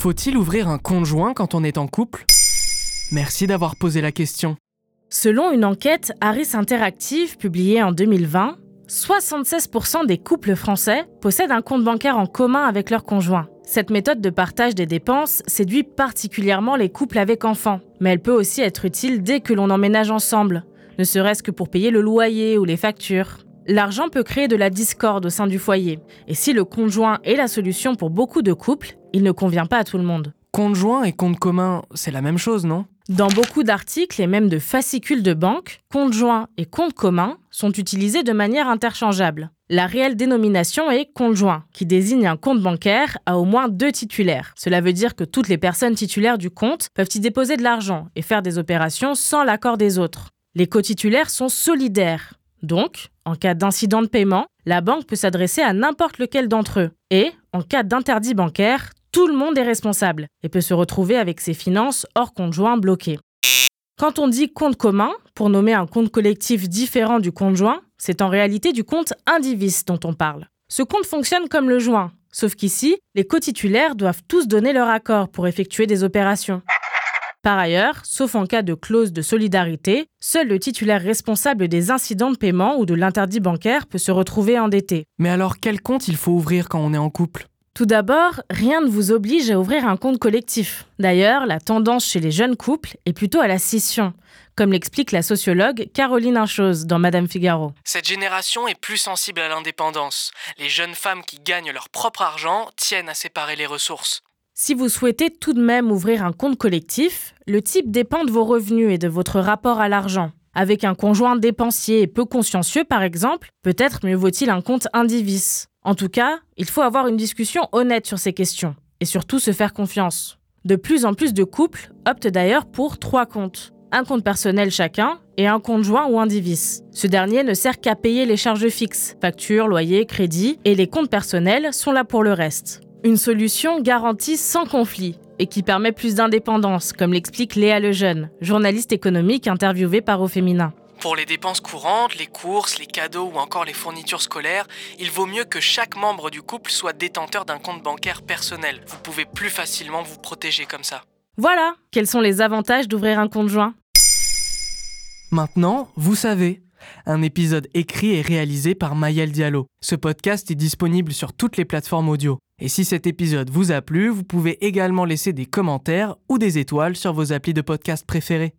Faut-il ouvrir un compte joint quand on est en couple? Merci d'avoir posé la question. Selon une enquête Harris Interactive publiée en 2020, 76% des couples français possèdent un compte bancaire en commun avec leur conjoint. Cette méthode de partage des dépenses séduit particulièrement les couples avec enfants, mais elle peut aussi être utile dès que l'on emménage ensemble, ne serait-ce que pour payer le loyer ou les factures. L'argent peut créer de la discorde au sein du foyer, et si le conjoint est la solution pour beaucoup de couples, il ne convient pas à tout le monde. Compte joint et compte commun, c'est la même chose, non? Dans beaucoup d'articles et même de fascicules de banque, compte joint et compte commun sont utilisés de manière interchangeable. La réelle dénomination est compte joint, qui désigne un compte bancaire à au moins deux titulaires. Cela veut dire que toutes les personnes titulaires du compte peuvent y déposer de l'argent et faire des opérations sans l'accord des autres. Les cotitulaires sont solidaires. Donc, en cas d'incident de paiement, la banque peut s'adresser à n'importe lequel d'entre eux. Et, en cas d'interdit bancaire, tout le monde est responsable et peut se retrouver avec ses finances hors compte joint bloquées. Quand on dit compte commun, pour nommer un compte collectif différent du compte joint, c'est en réalité du compte indivis dont on parle. Ce compte fonctionne comme le joint, sauf qu'ici, les cotitulaires doivent tous donner leur accord pour effectuer des opérations. Par ailleurs, sauf en cas de clause de solidarité, seul le titulaire responsable des incidents de paiement ou de l'interdit bancaire peut se retrouver endetté. Mais alors quel compte il faut ouvrir quand on est en couple? Tout d'abord, rien ne vous oblige à ouvrir un compte collectif. D'ailleurs, la tendance chez les jeunes couples est plutôt à la scission, comme l'explique la sociologue Caroline Inchose dans Madame Figaro. Cette génération est plus sensible à l'indépendance. Les jeunes femmes qui gagnent leur propre argent tiennent à séparer les ressources. Si vous souhaitez tout de même ouvrir un compte collectif, le type dépend de vos revenus et de votre rapport à l'argent. Avec un conjoint dépensier et peu consciencieux, par exemple, peut-être mieux vaut-il un compte indivis. En tout cas, il faut avoir une discussion honnête sur ces questions et surtout se faire confiance. De plus en plus de couples optent d'ailleurs pour trois comptes. Un compte personnel chacun et un compte joint ou indivis. Ce dernier ne sert qu'à payer les charges fixes, factures, loyers, crédits, et les comptes personnels sont là pour le reste. Une solution garantie sans conflit et qui permet plus d'indépendance, comme l'explique Léa Lejeune, journaliste économique interviewée par Au Féminin. Pour les dépenses courantes, les courses, les cadeaux ou encore les fournitures scolaires, il vaut mieux que chaque membre du couple soit détenteur d'un compte bancaire personnel. Vous pouvez plus facilement vous protéger comme ça. Voilà, quels sont les avantages d'ouvrir un compte joint? Maintenant, vous savez. Un épisode écrit et réalisé par Mayel Diallo. Ce podcast est disponible sur toutes les plateformes audio. Et si cet épisode vous a plu, vous pouvez également laisser des commentaires ou des étoiles sur vos applis de podcast préférés.